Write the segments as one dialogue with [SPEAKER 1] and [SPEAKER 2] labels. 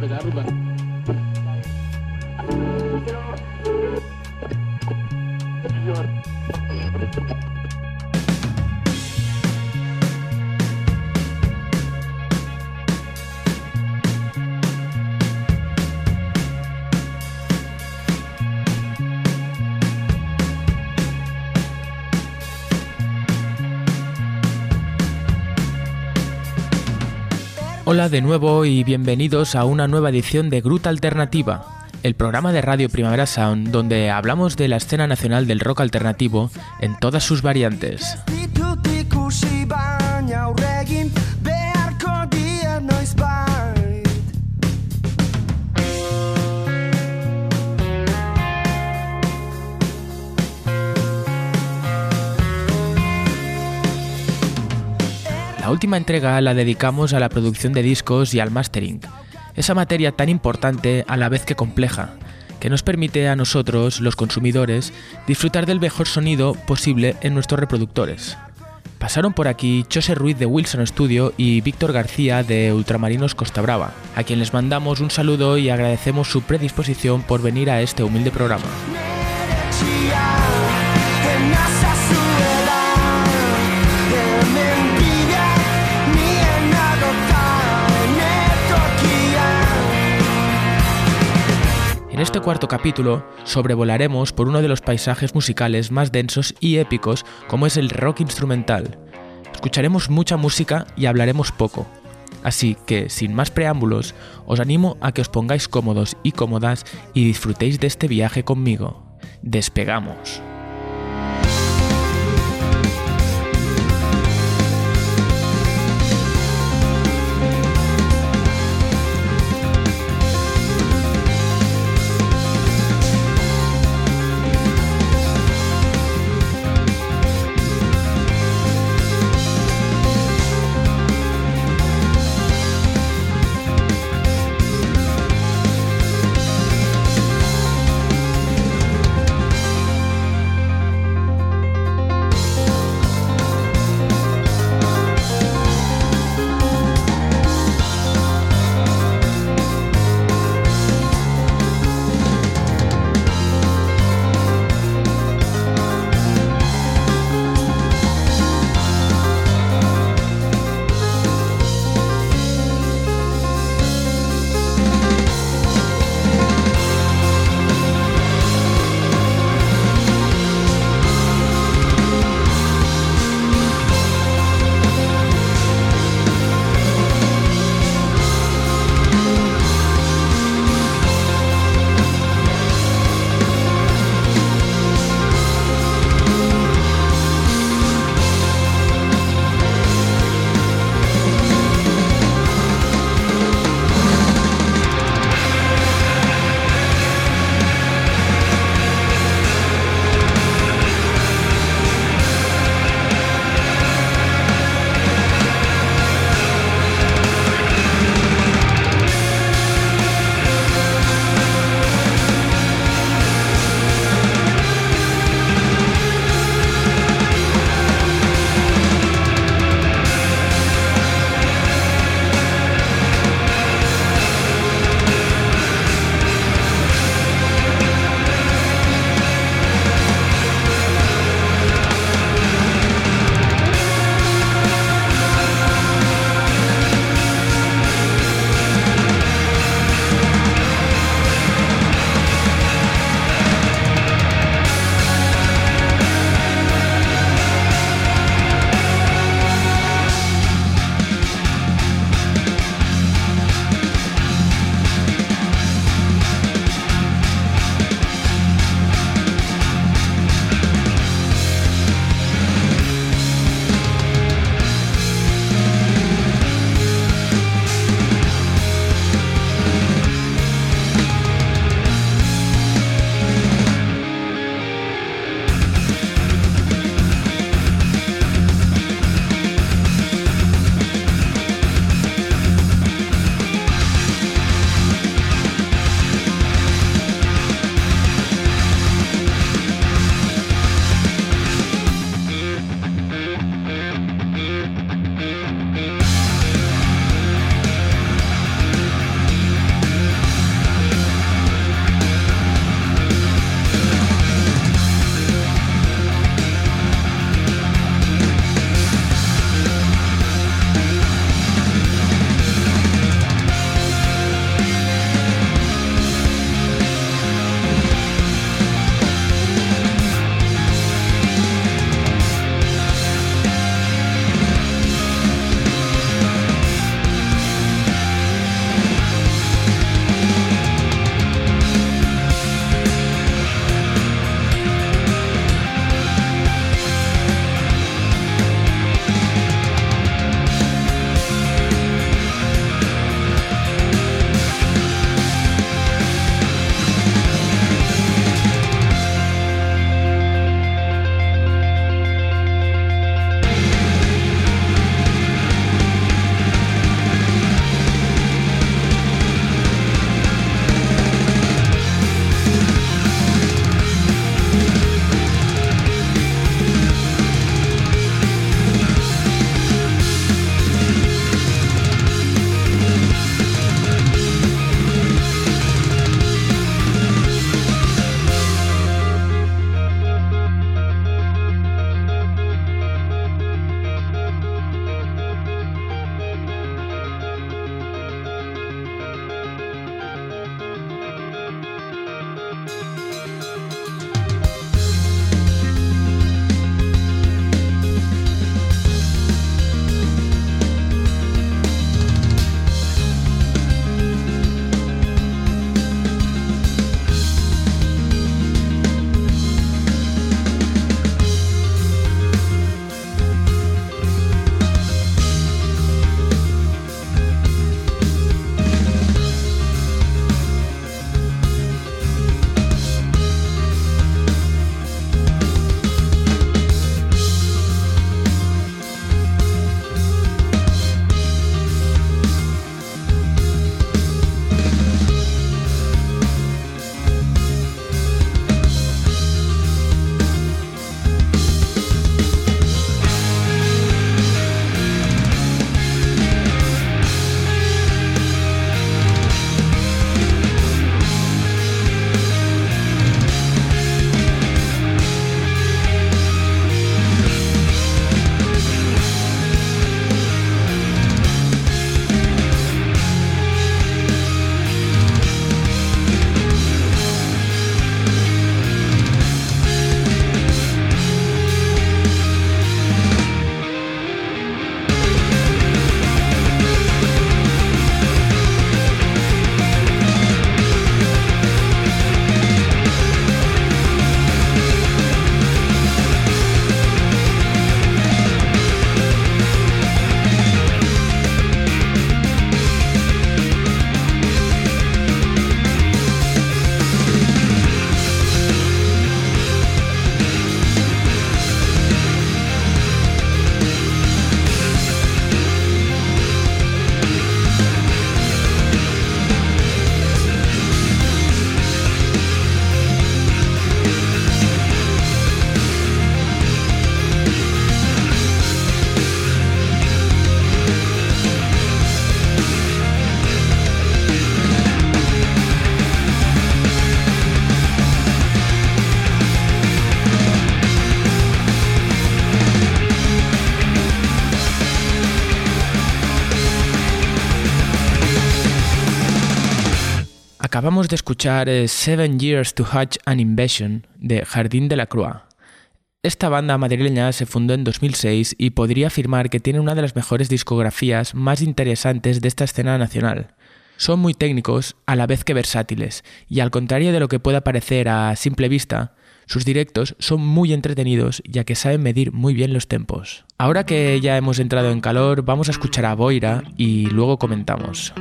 [SPEAKER 1] beda rubah Hola de nuevo y bienvenidos a una nueva edición de Gruta Alternativa, el programa de Radio Primavera Sound donde hablamos de la escena nacional del rock alternativo en todas sus variantes. La última entrega la dedicamos a la producción de discos y al mastering, esa materia tan importante a la vez que compleja, que nos permite a nosotros, los consumidores, disfrutar del mejor sonido posible en nuestros reproductores. Pasaron por aquí José Ruiz de Wilson Studio y Víctor García de Ultramarinos Costa Brava, a quien les mandamos un saludo y agradecemos su predisposición por venir a este humilde programa. En este cuarto capítulo sobrevolaremos por uno de los paisajes musicales más densos y épicos como es el rock instrumental. Escucharemos mucha música y hablaremos poco. Así que, sin más preámbulos, os animo a que os pongáis cómodos y cómodas y disfrutéis de este viaje conmigo. Despegamos. Acabamos de escuchar eh, Seven Years to Hatch an Invasion de Jardín de la Croix. Esta banda madrileña se fundó en 2006 y podría afirmar que tiene una de las mejores discografías más interesantes de esta escena nacional. Son muy técnicos a la vez que versátiles, y al contrario de lo que pueda parecer a simple vista, sus directos son muy entretenidos ya que saben medir muy bien los tempos. Ahora que ya hemos entrado en calor, vamos a escuchar a Boira y luego comentamos.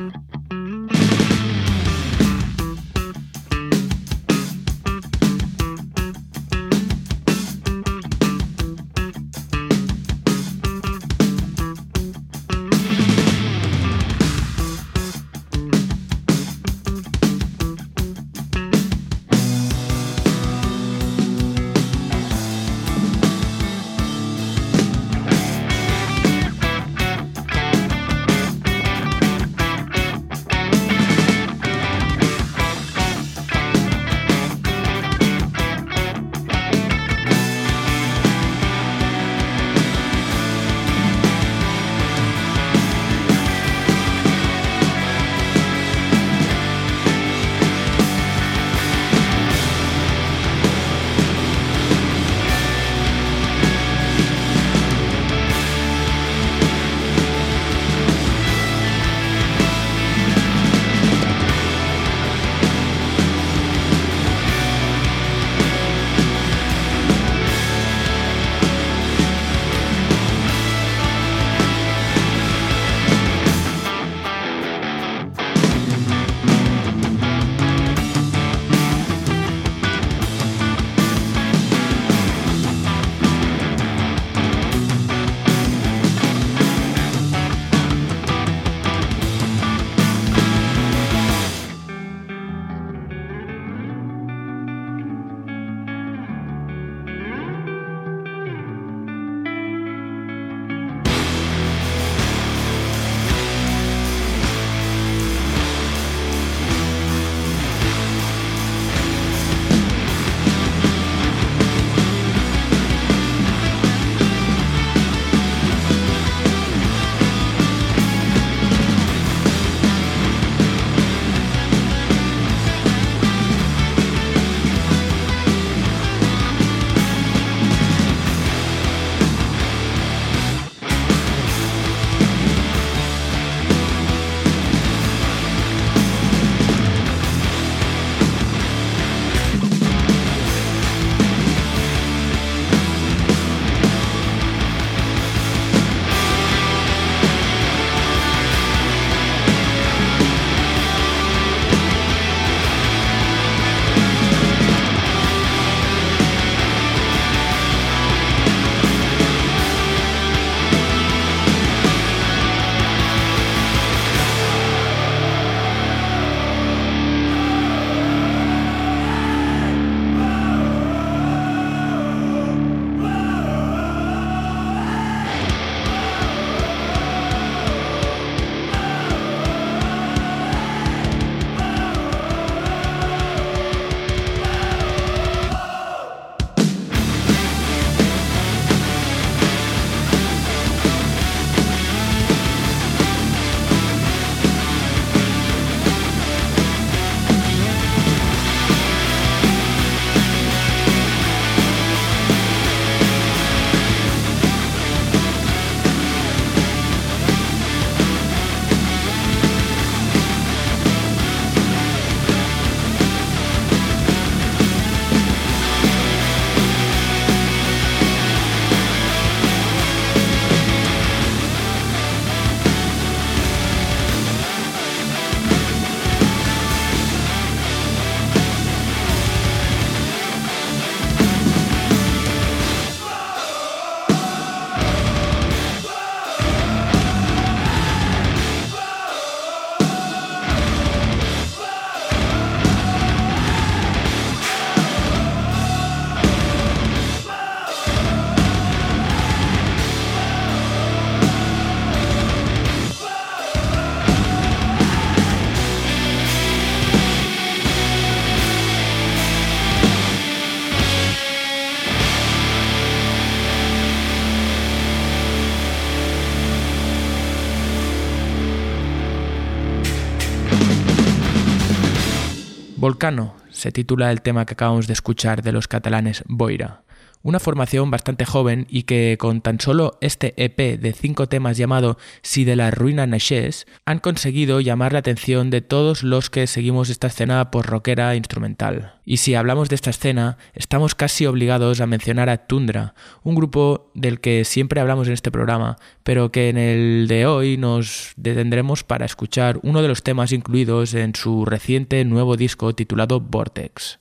[SPEAKER 1] Volcano. Se titula el tema que acabamos de escuchar de los catalanes Boira una formación bastante joven y que con tan solo este EP de cinco temas llamado Si de la ruina naixés han conseguido llamar la atención de todos los que seguimos esta escena por rockera instrumental. Y si hablamos de esta escena, estamos casi obligados a mencionar a Tundra, un grupo del que siempre hablamos en este programa, pero que en el de hoy nos detendremos para escuchar uno de los temas incluidos en su reciente nuevo disco titulado Vortex.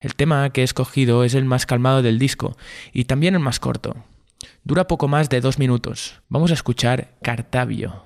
[SPEAKER 1] El tema que he escogido es el más calmado del disco y también el más corto. Dura poco más de dos minutos. Vamos a escuchar Cartavio.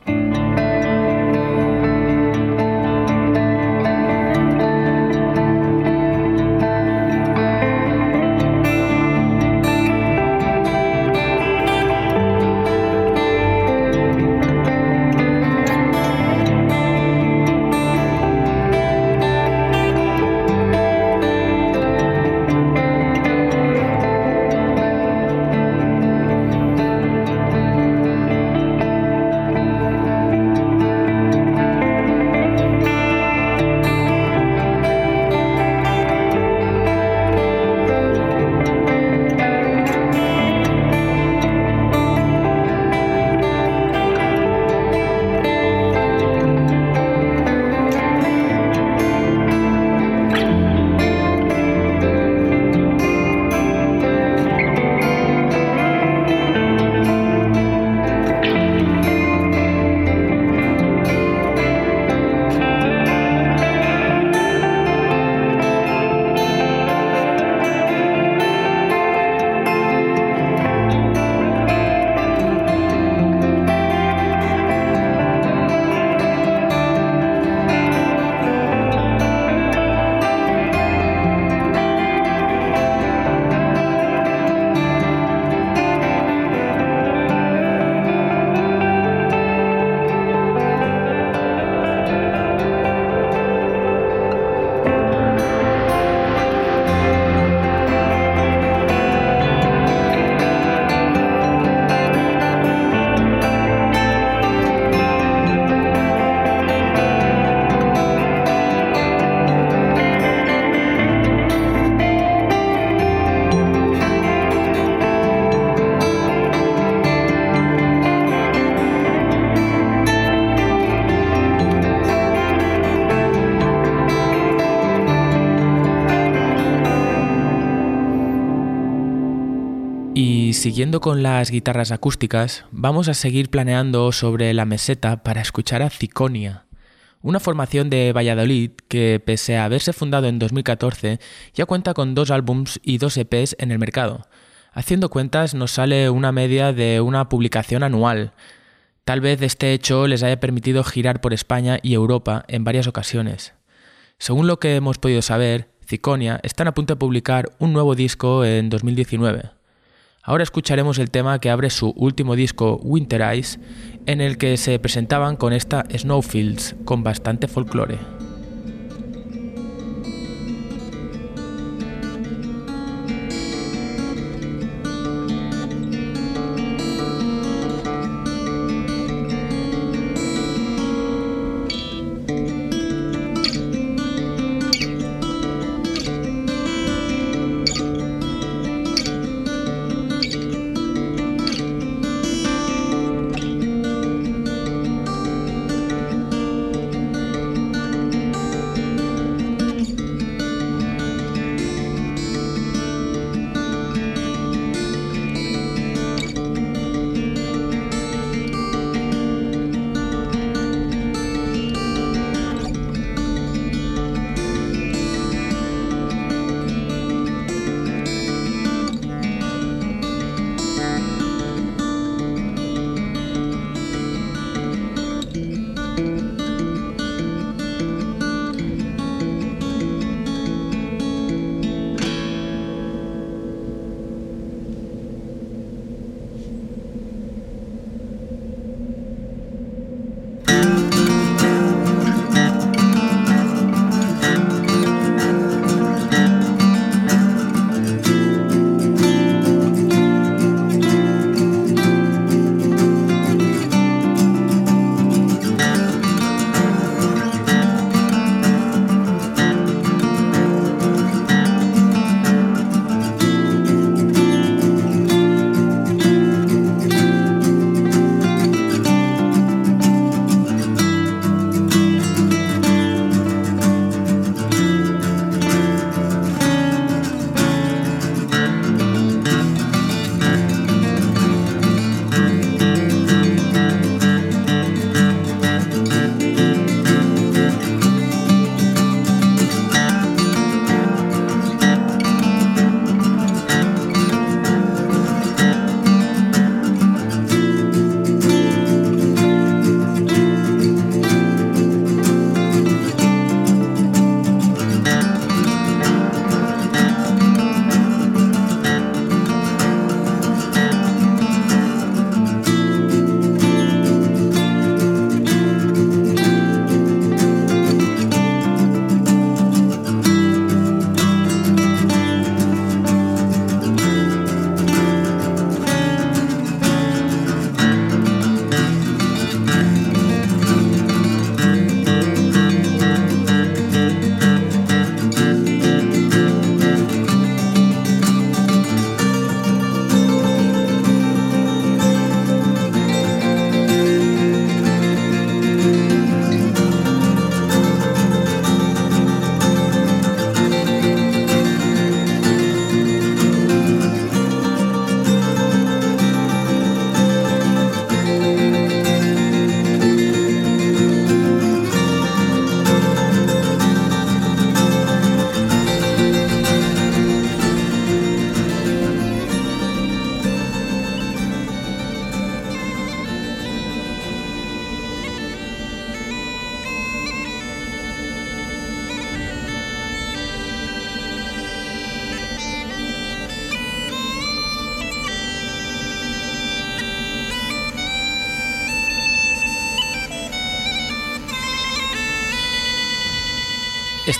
[SPEAKER 1] Siguiendo con las guitarras acústicas, vamos a seguir planeando sobre la meseta para escuchar a Ciconia, una formación de Valladolid que, pese a haberse fundado en 2014, ya cuenta con dos álbums y dos EPs en el mercado. Haciendo cuentas nos sale una media de una publicación anual. Tal vez este hecho les haya permitido girar por España y Europa en varias ocasiones. Según lo que hemos podido saber, Ciconia están a punto de publicar un nuevo disco en 2019. Ahora escucharemos el tema que abre su último disco Winter Eyes, en el que se presentaban con esta Snowfields con bastante folclore.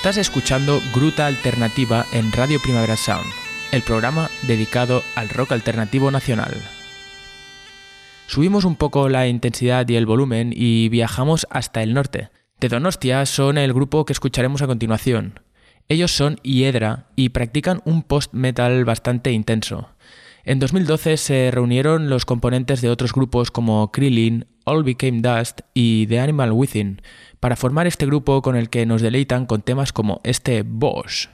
[SPEAKER 1] Estás escuchando Gruta Alternativa en Radio Primavera Sound, el programa dedicado al rock alternativo nacional. Subimos un poco la intensidad y el volumen y viajamos hasta el norte. De Donostia son el grupo que escucharemos a continuación. Ellos son Hiedra y practican un post-metal bastante intenso. En 2012 se reunieron los componentes de otros grupos como Krillin, All Became Dust y The Animal Within para formar este grupo con el que nos deleitan con temas como este Bosch.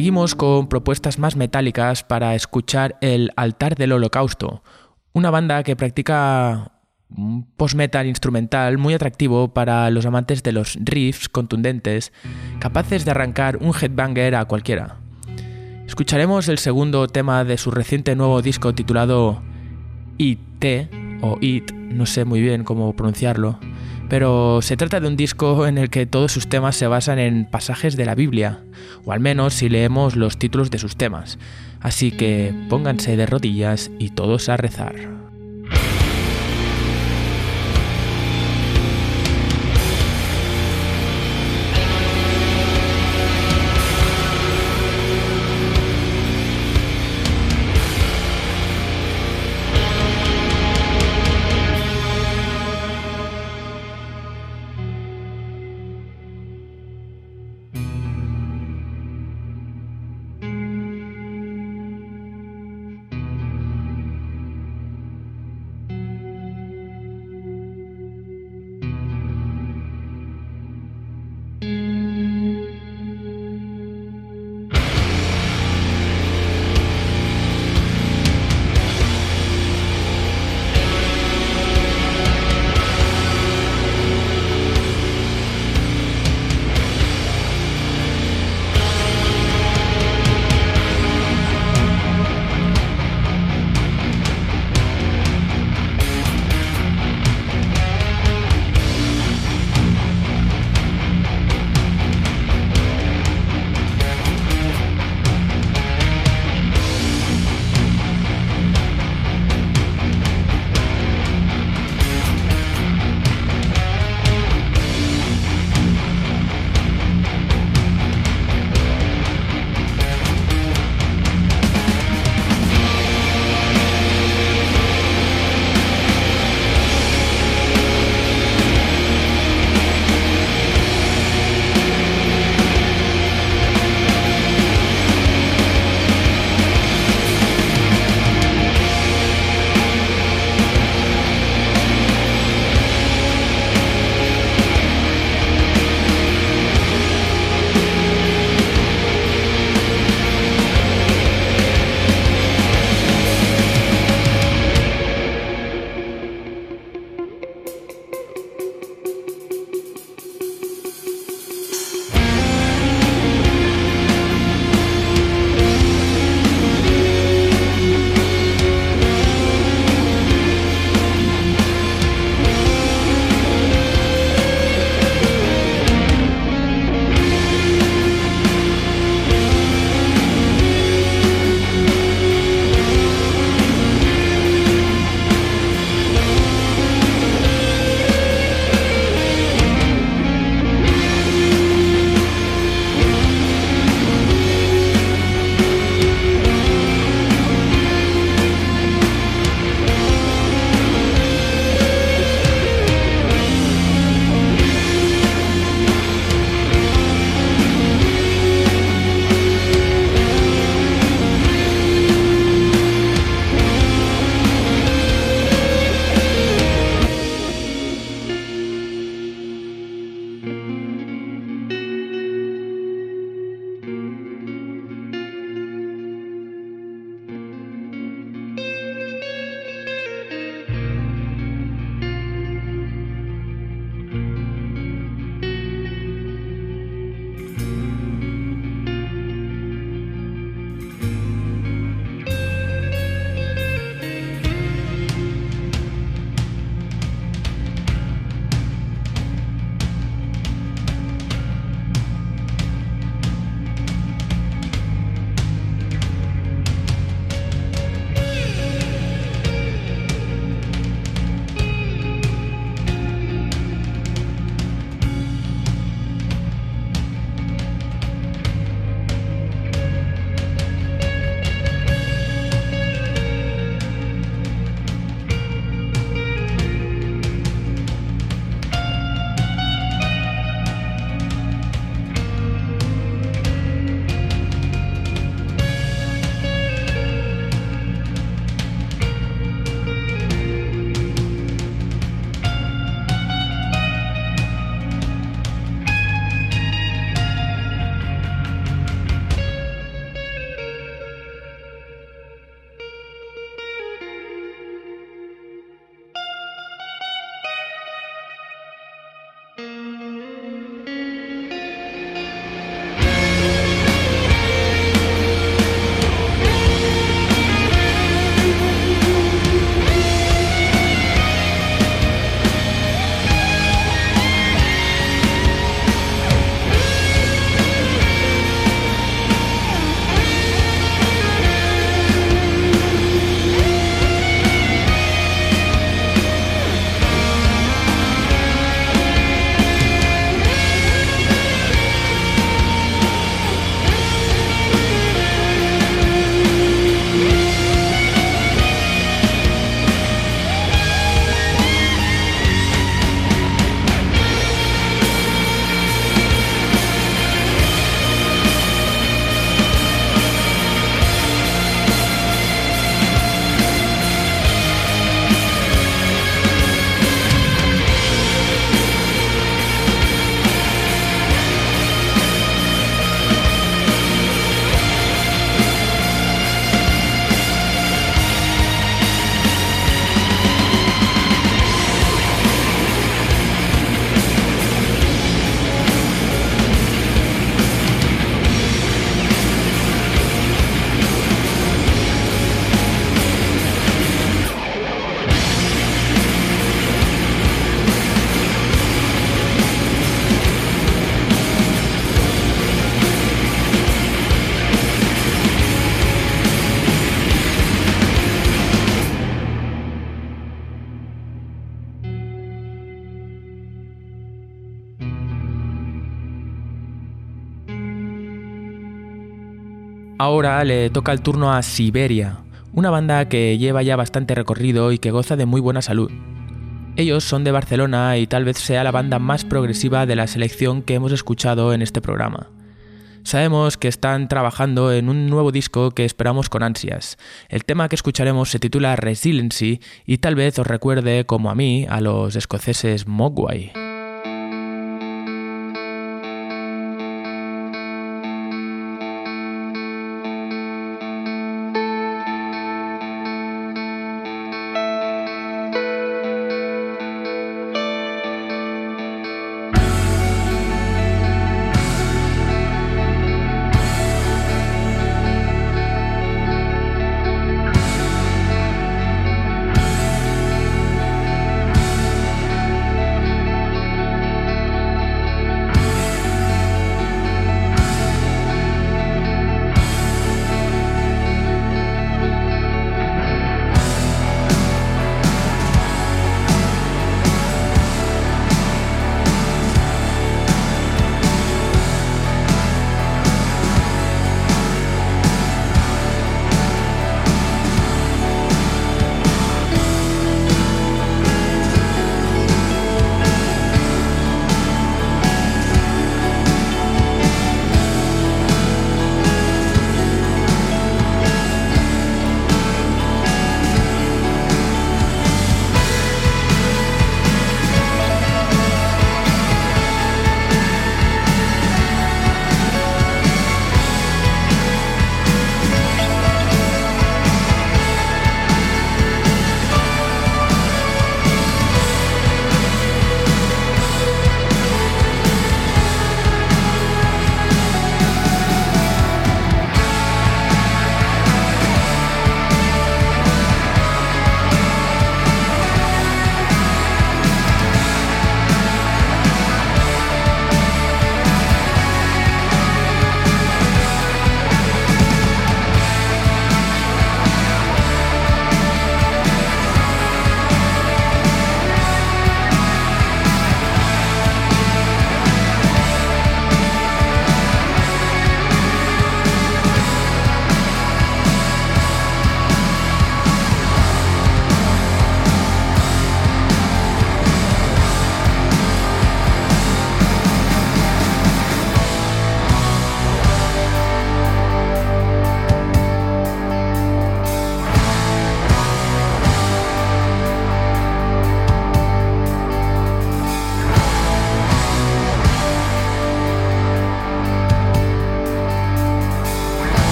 [SPEAKER 1] Seguimos con propuestas más metálicas para escuchar el Altar del Holocausto, una banda que practica un post-metal instrumental muy atractivo para los amantes de los riffs contundentes, capaces de arrancar un headbanger a cualquiera. Escucharemos el segundo tema de su reciente nuevo disco titulado IT o It, no sé muy bien cómo pronunciarlo, pero se trata de un disco en el que todos sus temas se basan en pasajes de la Biblia, o al menos si leemos los títulos de sus temas. Así que pónganse de rodillas y todos a rezar. Ahora le toca el turno a Siberia, una banda que lleva ya bastante recorrido y que goza de muy buena salud. Ellos son de Barcelona y tal vez sea la banda más progresiva de la selección que hemos escuchado en este programa. Sabemos que están trabajando en un nuevo disco que esperamos con ansias. El tema que escucharemos se titula Resiliency y tal vez os recuerde, como a mí, a los escoceses Mogwai.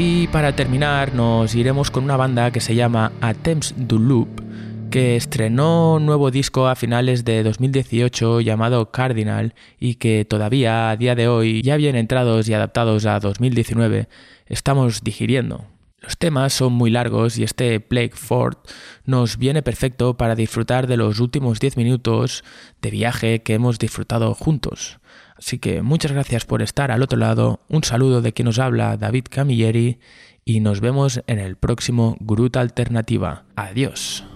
[SPEAKER 2] Y para terminar nos iremos con una banda que se llama Attempts du Loop,
[SPEAKER 1] que estrenó un nuevo disco a finales de 2018 llamado Cardinal y que todavía a día de hoy, ya bien entrados y adaptados a 2019, estamos digiriendo. Los temas son muy largos y este Plague Fort nos viene perfecto para disfrutar de los últimos 10 minutos de viaje que hemos disfrutado juntos. Así que muchas gracias por estar al otro lado, un saludo de quien nos habla David Camilleri y nos vemos en el próximo Gruta Alternativa. Adiós.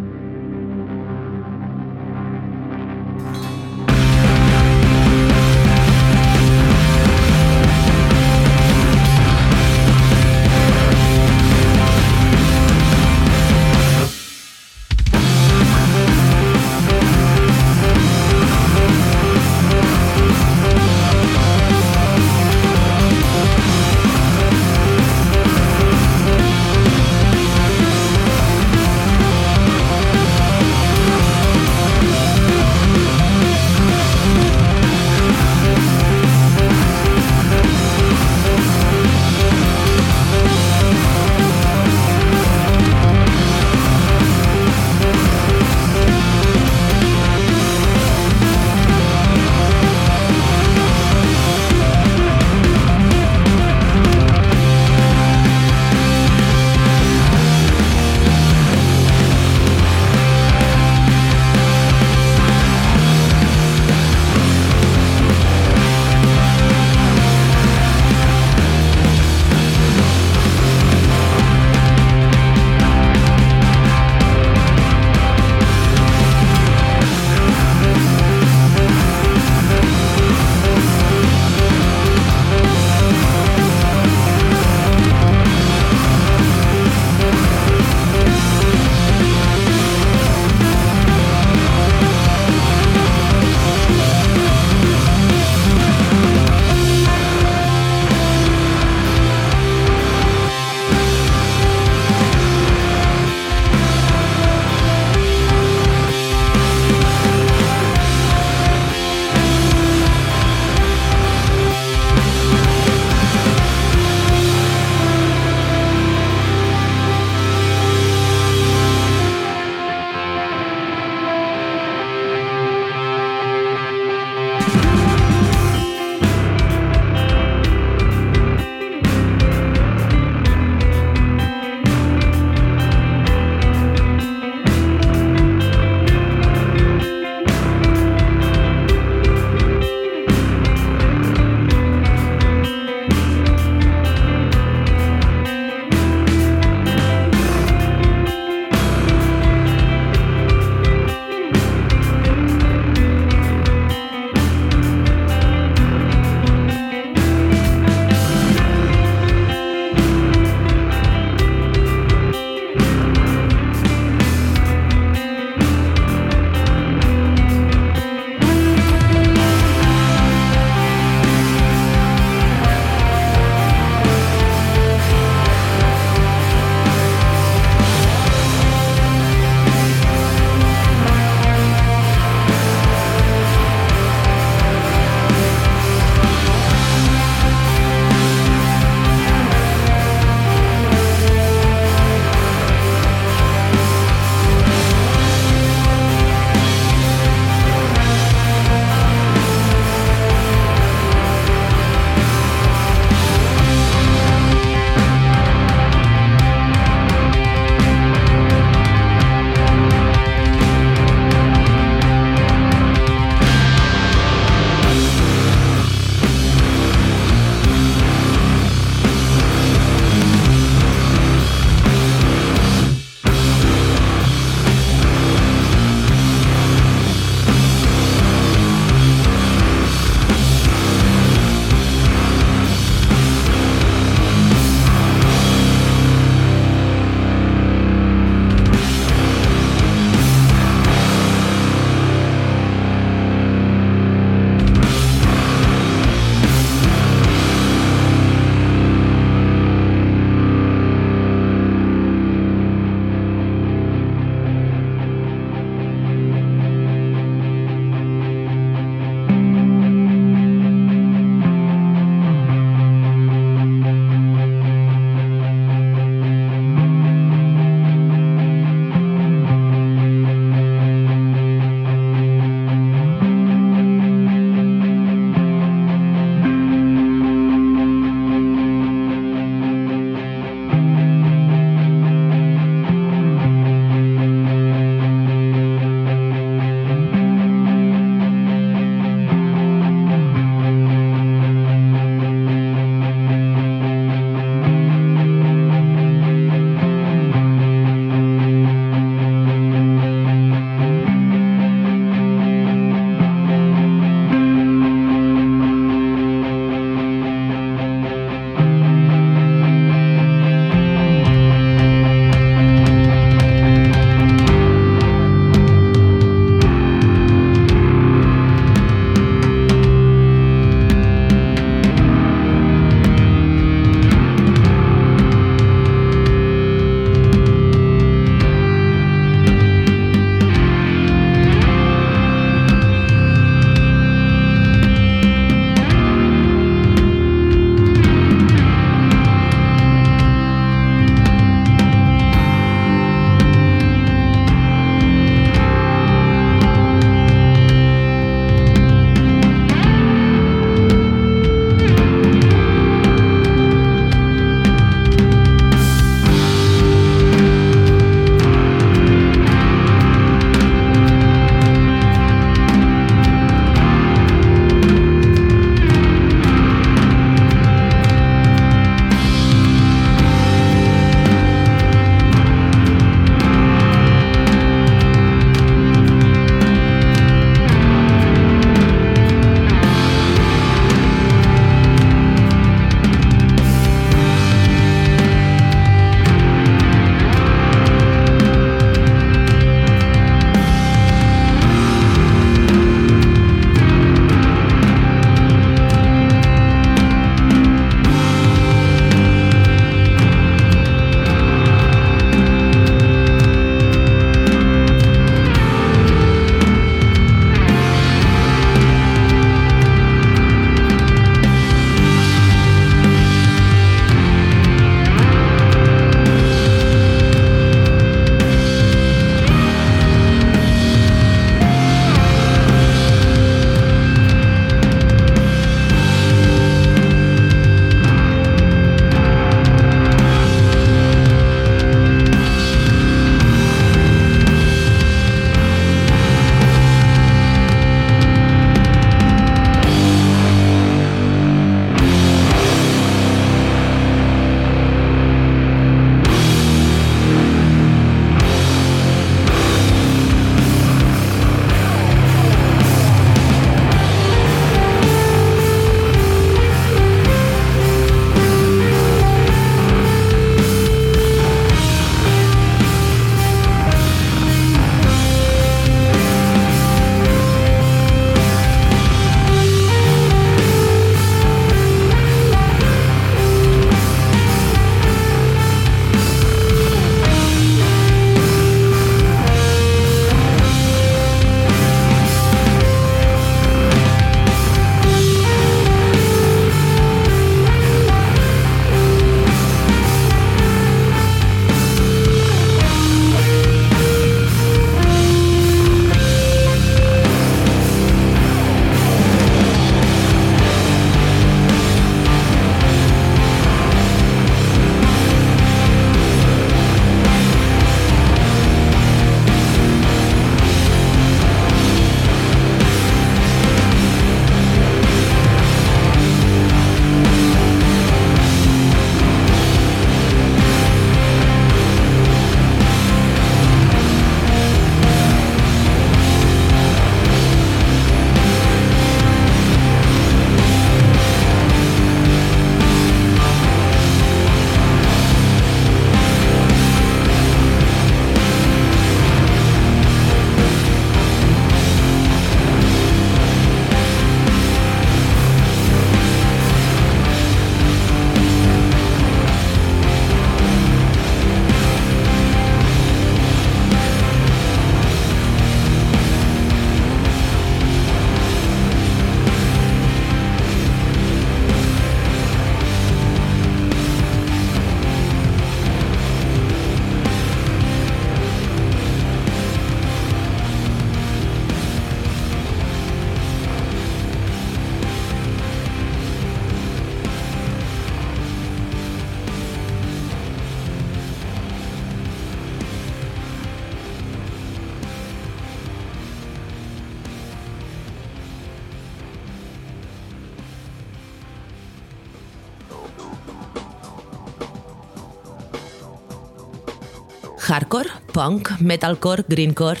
[SPEAKER 2] Punk, metalcore, greencore,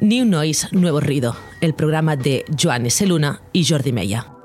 [SPEAKER 2] New Noise, Nuevo Ruido, el programa de Joan S. Luna y Jordi Meya.